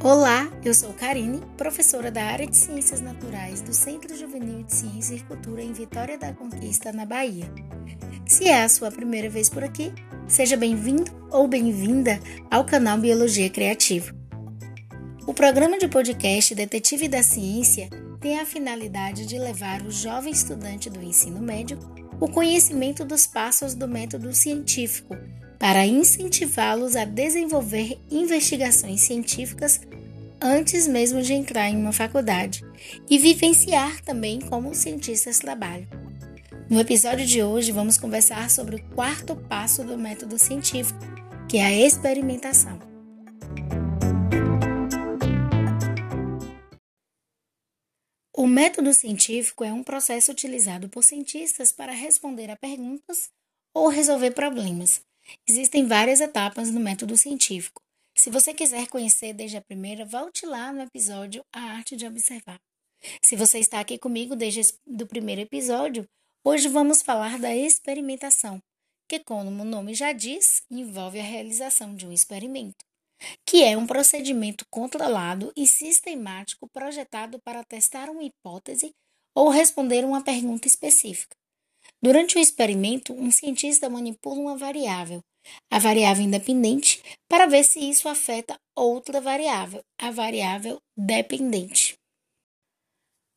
Olá, eu sou Karine, professora da área de Ciências Naturais do Centro Juvenil de Ciência e Cultura em Vitória da Conquista, na Bahia. Se é a sua primeira vez por aqui, seja bem-vindo ou bem-vinda ao canal Biologia Criativa. O programa de podcast Detetive da Ciência tem a finalidade de levar o jovem estudante do ensino médio o conhecimento dos passos do método científico para incentivá-los a desenvolver investigações científicas antes mesmo de entrar em uma faculdade e vivenciar também como cientistas trabalham. No episódio de hoje, vamos conversar sobre o quarto passo do método científico, que é a experimentação. O método científico é um processo utilizado por cientistas para responder a perguntas ou resolver problemas, Existem várias etapas no método científico. Se você quiser conhecer desde a primeira, volte lá no episódio A Arte de Observar. Se você está aqui comigo desde o primeiro episódio, hoje vamos falar da experimentação, que, como o nome já diz, envolve a realização de um experimento, que é um procedimento controlado e sistemático projetado para testar uma hipótese ou responder uma pergunta específica. Durante o experimento, um cientista manipula uma variável, a variável independente, para ver se isso afeta outra variável, a variável dependente.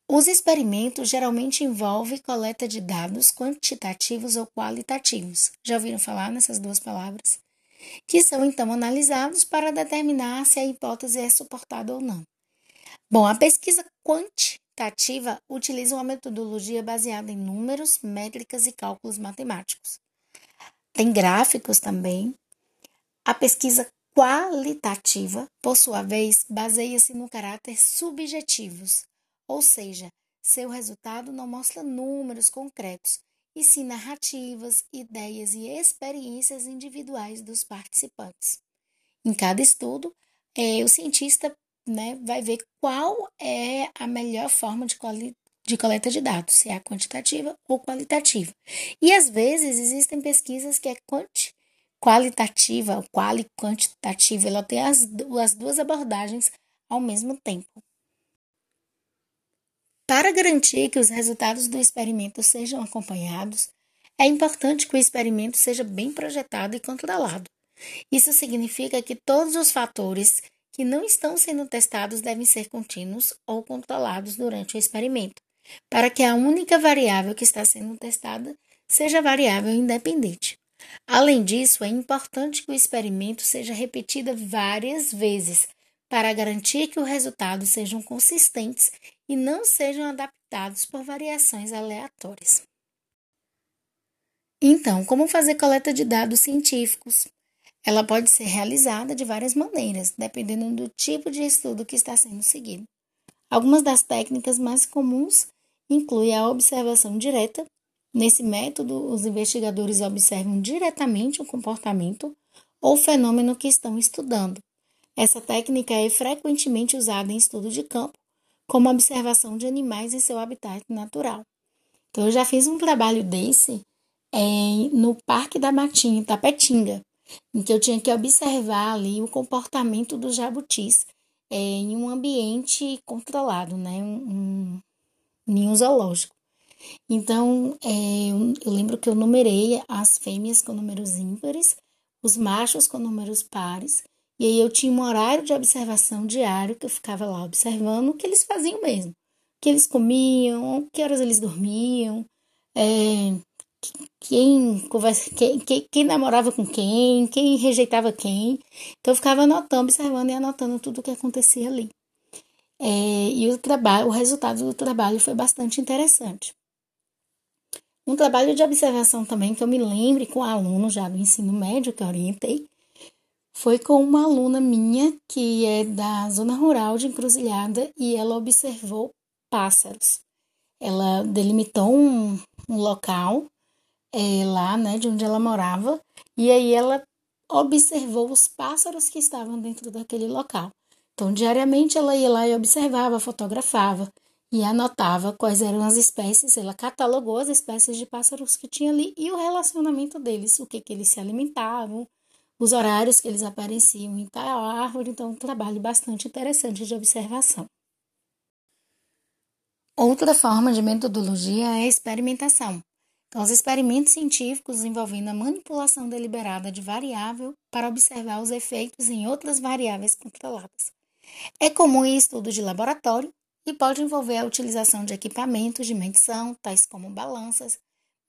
Os experimentos geralmente envolvem coleta de dados quantitativos ou qualitativos. Já ouviram falar nessas duas palavras? Que são então analisados para determinar se a hipótese é suportada ou não. Bom, a pesquisa quant Tativa utiliza uma metodologia baseada em números, métricas e cálculos matemáticos. Tem gráficos também. A pesquisa qualitativa, por sua vez, baseia-se no caráter subjetivos, ou seja, seu resultado não mostra números concretos, e sim narrativas, ideias e experiências individuais dos participantes. Em cada estudo, é, o cientista né, vai ver qual é a melhor forma de, de coleta de dados, se é a quantitativa ou qualitativa. E às vezes existem pesquisas que é quanti, qualitativa, quali quantitativa, ela tem as, as duas abordagens ao mesmo tempo. Para garantir que os resultados do experimento sejam acompanhados, é importante que o experimento seja bem projetado e controlado. Isso significa que todos os fatores que não estão sendo testados devem ser contínuos ou controlados durante o experimento, para que a única variável que está sendo testada seja variável independente. Além disso, é importante que o experimento seja repetido várias vezes para garantir que os resultados sejam consistentes e não sejam adaptados por variações aleatórias. Então, como fazer coleta de dados científicos? Ela pode ser realizada de várias maneiras, dependendo do tipo de estudo que está sendo seguido. Algumas das técnicas mais comuns incluem a observação direta. Nesse método, os investigadores observam diretamente o comportamento ou fenômeno que estão estudando. Essa técnica é frequentemente usada em estudo de campo, como observação de animais em seu habitat natural. Então, eu já fiz um trabalho desse é, no Parque da Matinha, Tapetinga que eu tinha que observar ali o comportamento dos jabutis é, em um ambiente controlado, né? Um, um zoológico. Então, é, eu, eu lembro que eu numerei as fêmeas com números ímpares, os machos com números pares, e aí eu tinha um horário de observação diário que eu ficava lá observando o que eles faziam mesmo. O que eles comiam, que horas eles dormiam, é, quem, conversa, quem, quem, quem, namorava com quem, quem rejeitava quem. Então eu ficava anotando, observando e anotando tudo o que acontecia ali. É, e o trabalho, o resultado do trabalho foi bastante interessante. Um trabalho de observação também que eu me lembre com alunos já do ensino médio que eu orientei foi com uma aluna minha que é da zona rural de Encruzilhada e ela observou pássaros. Ela delimitou um, um local é, lá, né, de onde ela morava, e aí ela observou os pássaros que estavam dentro daquele local. Então, diariamente ela ia lá e observava, fotografava e anotava quais eram as espécies, ela catalogou as espécies de pássaros que tinha ali e o relacionamento deles, o que, que eles se alimentavam, os horários que eles apareciam em tal árvore, então um trabalho bastante interessante de observação. Outra forma de metodologia é a experimentação. Então, os experimentos científicos envolvendo a manipulação deliberada de variável para observar os efeitos em outras variáveis controladas. É comum em estudos de laboratório e pode envolver a utilização de equipamentos de medição, tais como balanças,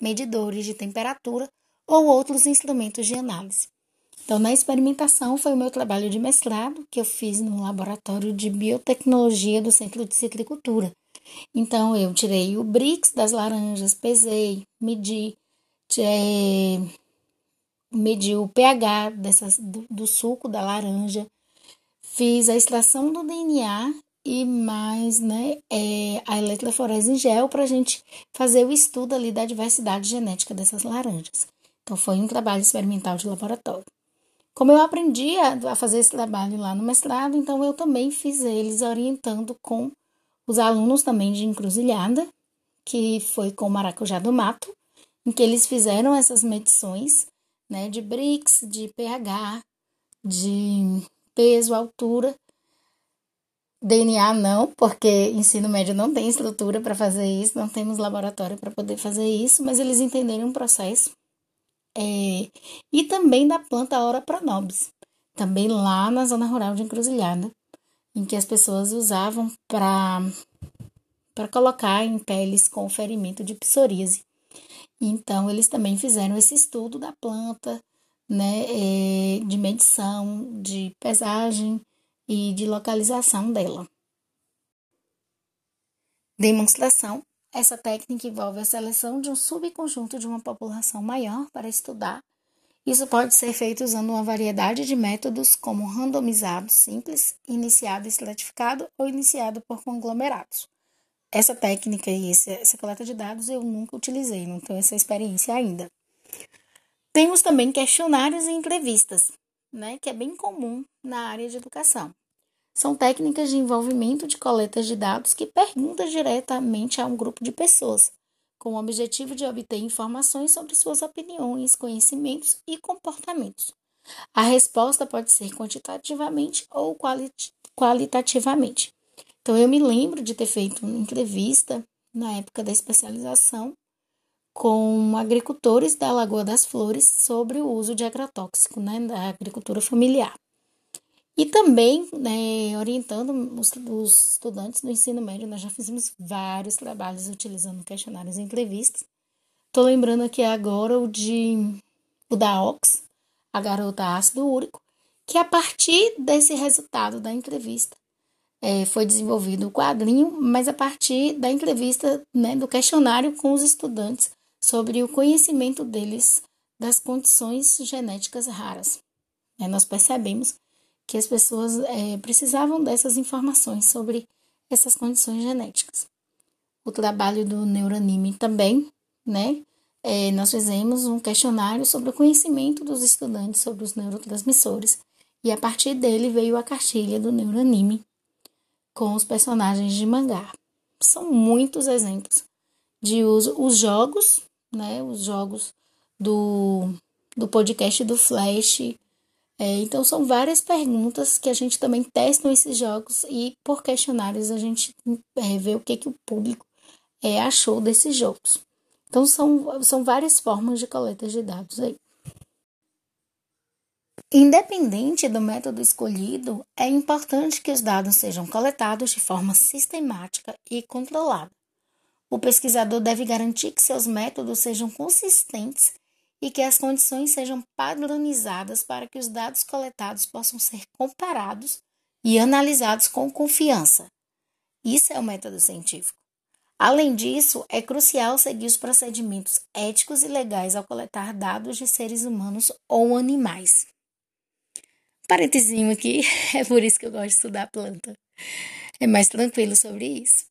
medidores de temperatura ou outros instrumentos de análise. Então, na experimentação, foi o meu trabalho de mestrado que eu fiz no laboratório de biotecnologia do Centro de Citricultura. Então, eu tirei o BRICS das laranjas, pesei, medi, é, medi o pH dessas, do, do suco da laranja, fiz a extração do DNA e mais né, é, a eletroforese em gel para a gente fazer o estudo ali da diversidade genética dessas laranjas. Então, foi um trabalho experimental de laboratório. Como eu aprendi a, fazer esse trabalho lá no mestrado, então eu também fiz eles orientando com os alunos também de encruzilhada, que foi com o maracujá do mato, em que eles fizeram essas medições né, de BRICS, de pH, de peso, altura. DNA não, porque ensino médio não tem estrutura para fazer isso, não temos laboratório para poder fazer isso, mas eles entenderam o processo é, e também da planta Ora pronobis, também lá na zona rural de Encruzilhada, em que as pessoas usavam para para colocar em peles com ferimento de psoríase. Então, eles também fizeram esse estudo da planta, né, é, de medição, de pesagem e de localização dela. Demonstração essa técnica envolve a seleção de um subconjunto de uma população maior para estudar. Isso pode ser feito usando uma variedade de métodos, como randomizado simples, iniciado estratificado ou iniciado por conglomerados. Essa técnica e essa coleta de dados eu nunca utilizei, não tenho essa experiência ainda. Temos também questionários e entrevistas, né, que é bem comum na área de educação. São técnicas de envolvimento de coletas de dados que perguntam diretamente a um grupo de pessoas, com o objetivo de obter informações sobre suas opiniões, conhecimentos e comportamentos. A resposta pode ser quantitativamente ou qualitativamente. Então, eu me lembro de ter feito uma entrevista na época da especialização com agricultores da Lagoa das Flores sobre o uso de agrotóxico né, da agricultura familiar. E também, né, orientando os, os, estudantes do ensino médio, nós já fizemos vários trabalhos utilizando questionários e entrevistas. Estou lembrando aqui agora o de o da Ox, a garota ácido úrico, que a partir desse resultado da entrevista é, foi desenvolvido o quadrinho, mas a partir da entrevista, né, do questionário com os estudantes sobre o conhecimento deles das condições genéticas raras. É, nós percebemos que as pessoas é, precisavam dessas informações sobre essas condições genéticas. O trabalho do Neuranime também, né? É, nós fizemos um questionário sobre o conhecimento dos estudantes sobre os neurotransmissores e a partir dele veio a cartilha do Neuranime com os personagens de mangá. São muitos exemplos de uso. Os jogos, né? Os jogos do, do podcast do Flash, é, então, são várias perguntas que a gente também testa nesses jogos e por questionários a gente é, vê o que, que o público é, achou desses jogos. Então, são, são várias formas de coleta de dados aí. Independente do método escolhido, é importante que os dados sejam coletados de forma sistemática e controlada. O pesquisador deve garantir que seus métodos sejam consistentes e que as condições sejam padronizadas para que os dados coletados possam ser comparados e analisados com confiança. Isso é o método científico. Além disso, é crucial seguir os procedimentos éticos e legais ao coletar dados de seres humanos ou animais. Parentezinho aqui, é por isso que eu gosto de estudar planta. É mais tranquilo sobre isso.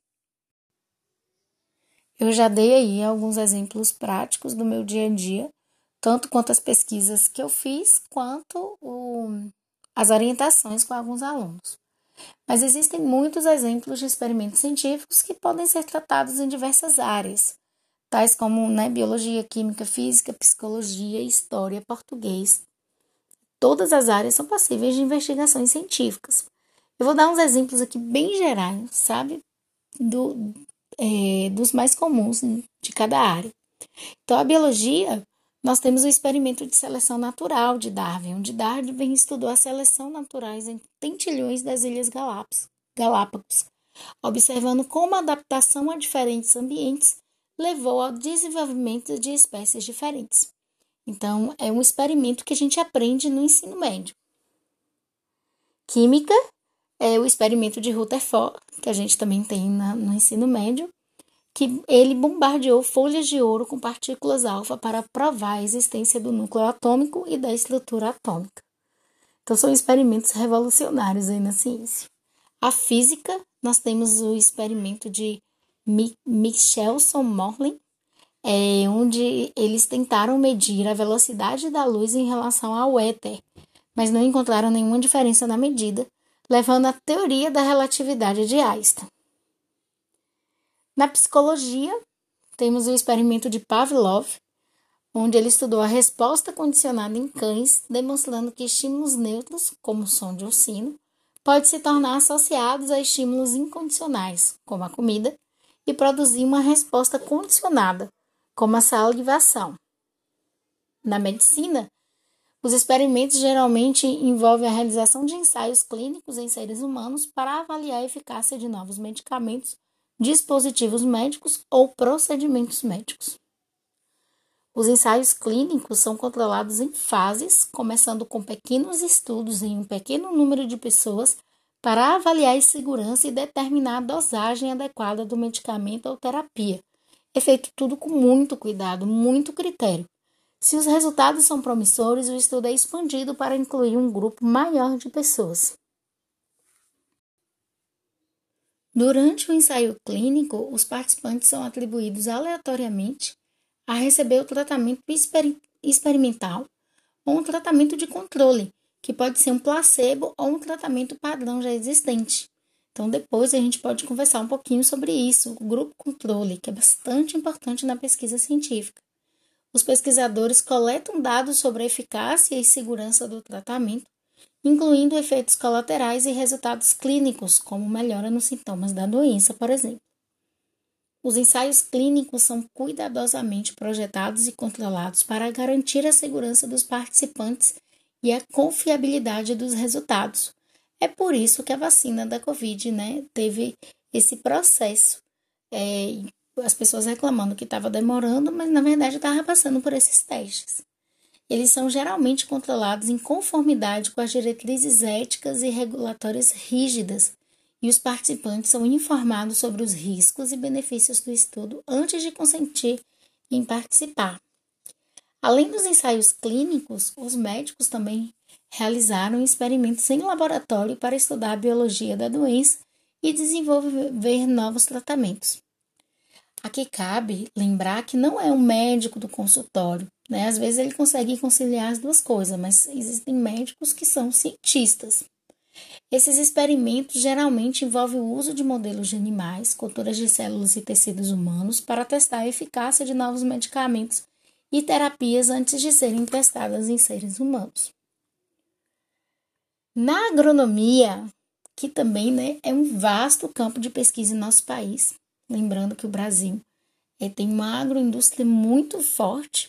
Eu já dei aí alguns exemplos práticos do meu dia a dia tanto quanto as pesquisas que eu fiz, quanto o, as orientações com alguns alunos. Mas existem muitos exemplos de experimentos científicos que podem ser tratados em diversas áreas, tais como né, biologia, química, física, psicologia, história, português, todas as áreas são passíveis de investigações científicas. Eu vou dar uns exemplos aqui bem gerais, sabe? Do, é, dos mais comuns de cada área. Então, a biologia, nós temos o experimento de seleção natural de Darwin, onde Darwin estudou a seleção naturais em tentilhões das Ilhas Galápagos, observando como a adaptação a diferentes ambientes levou ao desenvolvimento de espécies diferentes. Então, é um experimento que a gente aprende no ensino médio. Química é o experimento de Rutherford, que a gente também tem na, no ensino médio, que ele bombardeou folhas de ouro com partículas alfa para provar a existência do núcleo atômico e da estrutura atômica. Então, são experimentos revolucionários aí na ciência. A física, nós temos o experimento de Michelson Morley, é, onde eles tentaram medir a velocidade da luz em relação ao éter, mas não encontraram nenhuma diferença na medida, levando à teoria da relatividade de Einstein. Na psicologia, temos o experimento de Pavlov, onde ele estudou a resposta condicionada em cães, demonstrando que estímulos neutros, como o som de um sino, podem se tornar associados a estímulos incondicionais, como a comida, e produzir uma resposta condicionada, como a salivação. Na medicina, os experimentos geralmente envolvem a realização de ensaios clínicos em seres humanos para avaliar a eficácia de novos medicamentos, dispositivos médicos ou procedimentos médicos. Os ensaios clínicos são controlados em fases, começando com pequenos estudos em um pequeno número de pessoas para avaliar a segurança e determinar a dosagem adequada do medicamento ou terapia. É feito tudo com muito cuidado, muito critério. Se os resultados são promissores, o estudo é expandido para incluir um grupo maior de pessoas. Durante o ensaio clínico, os participantes são atribuídos aleatoriamente a receber o tratamento exper experimental ou um tratamento de controle, que pode ser um placebo ou um tratamento padrão já existente. Então, depois a gente pode conversar um pouquinho sobre isso, o grupo controle, que é bastante importante na pesquisa científica. Os pesquisadores coletam dados sobre a eficácia e segurança do tratamento, incluindo efeitos colaterais e resultados clínicos, como melhora nos sintomas da doença, por exemplo. Os ensaios clínicos são cuidadosamente projetados e controlados para garantir a segurança dos participantes e a confiabilidade dos resultados. É por isso que a vacina da Covid né, teve esse processo. É, as pessoas reclamando que estava demorando, mas na verdade estava passando por esses testes. Eles são geralmente controlados em conformidade com as diretrizes éticas e regulatórias rígidas, e os participantes são informados sobre os riscos e benefícios do estudo antes de consentir em participar. Além dos ensaios clínicos, os médicos também realizaram experimentos em laboratório para estudar a biologia da doença e desenvolver novos tratamentos. Aqui cabe lembrar que não é um médico do consultório, né? Às vezes ele consegue conciliar as duas coisas, mas existem médicos que são cientistas. Esses experimentos geralmente envolvem o uso de modelos de animais, culturas de células e tecidos humanos para testar a eficácia de novos medicamentos e terapias antes de serem testadas em seres humanos. Na agronomia, que também né, é um vasto campo de pesquisa em nosso país, lembrando que o Brasil é, tem uma agroindústria muito forte,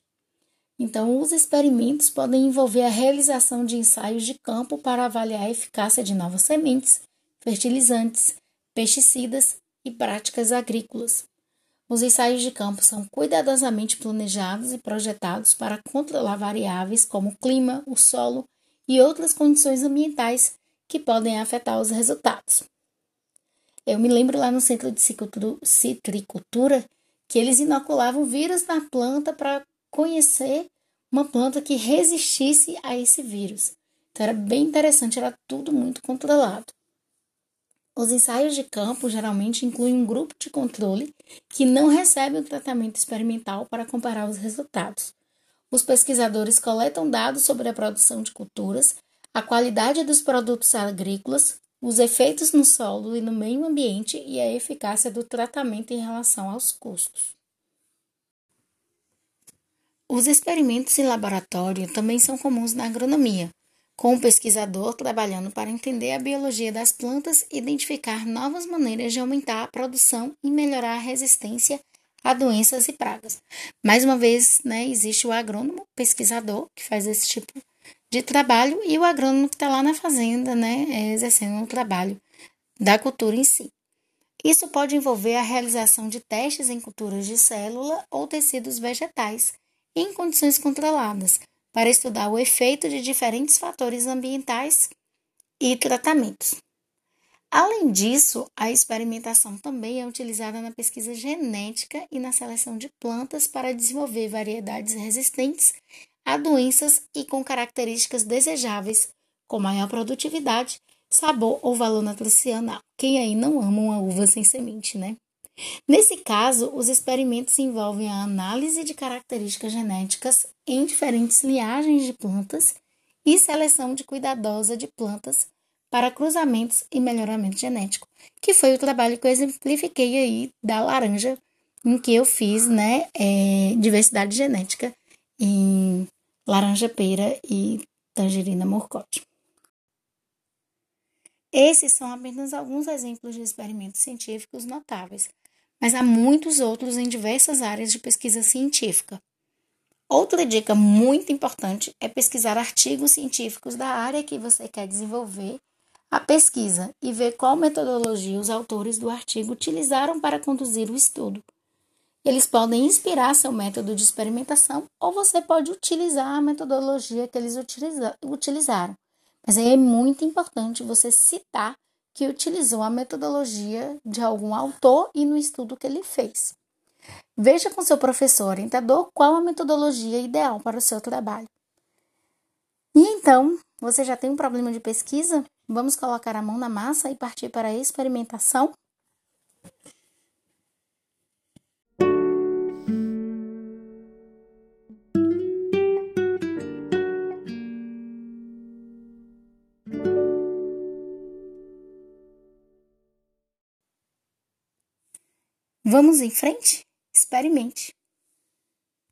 então os experimentos podem envolver a realização de ensaios de campo para avaliar a eficácia de novas sementes, fertilizantes, pesticidas e práticas agrícolas. Os ensaios de campo são cuidadosamente planejados e projetados para controlar variáveis como o clima, o solo e outras condições ambientais que podem afetar os resultados. Eu me lembro lá no centro de citricultura que eles inoculavam vírus na planta para conhecer uma planta que resistisse a esse vírus. Então era bem interessante, era tudo muito controlado. Os ensaios de campo geralmente incluem um grupo de controle que não recebe o tratamento experimental para comparar os resultados. Os pesquisadores coletam dados sobre a produção de culturas, a qualidade dos produtos agrícolas, os efeitos no solo e no meio ambiente e a eficácia do tratamento em relação aos custos. Os experimentos em laboratório também são comuns na agronomia, com o pesquisador trabalhando para entender a biologia das plantas e identificar novas maneiras de aumentar a produção e melhorar a resistência a doenças e pragas. Mais uma vez, né, existe o agrônomo, pesquisador, que faz esse tipo de trabalho, e o agrônomo que está lá na fazenda, né, exercendo o trabalho da cultura em si. Isso pode envolver a realização de testes em culturas de célula ou tecidos vegetais em condições controladas, para estudar o efeito de diferentes fatores ambientais e tratamentos. Além disso, a experimentação também é utilizada na pesquisa genética e na seleção de plantas para desenvolver variedades resistentes a doenças e com características desejáveis, com maior produtividade, sabor ou valor nutricional. Quem aí não ama uma uva sem semente, né? Nesse caso, os experimentos envolvem a análise de características genéticas em diferentes linhagens de plantas e seleção de cuidadosa de plantas para cruzamentos e melhoramento genético, que foi o trabalho que eu exemplifiquei aí da laranja, em que eu fiz, né, é, diversidade genética em laranja pera e tangerina morcote. Esses são apenas alguns exemplos de experimentos científicos notáveis, mas há muitos outros em diversas áreas de pesquisa científica. Outra dica muito importante é pesquisar artigos científicos da área que você quer desenvolver a pesquisa e ver qual metodologia os autores do artigo utilizaram para conduzir o estudo. Eles podem inspirar seu método de experimentação ou você pode utilizar a metodologia que eles utiliza utilizaram. Mas é muito importante você citar que utilizou a metodologia de algum autor e no estudo que ele fez. Veja com seu professor orientador qual a metodologia ideal para o seu trabalho. E então, você já tem um problema de pesquisa? Vamos colocar a mão na massa e partir para a experimentação? Vamos em frente? Experimente.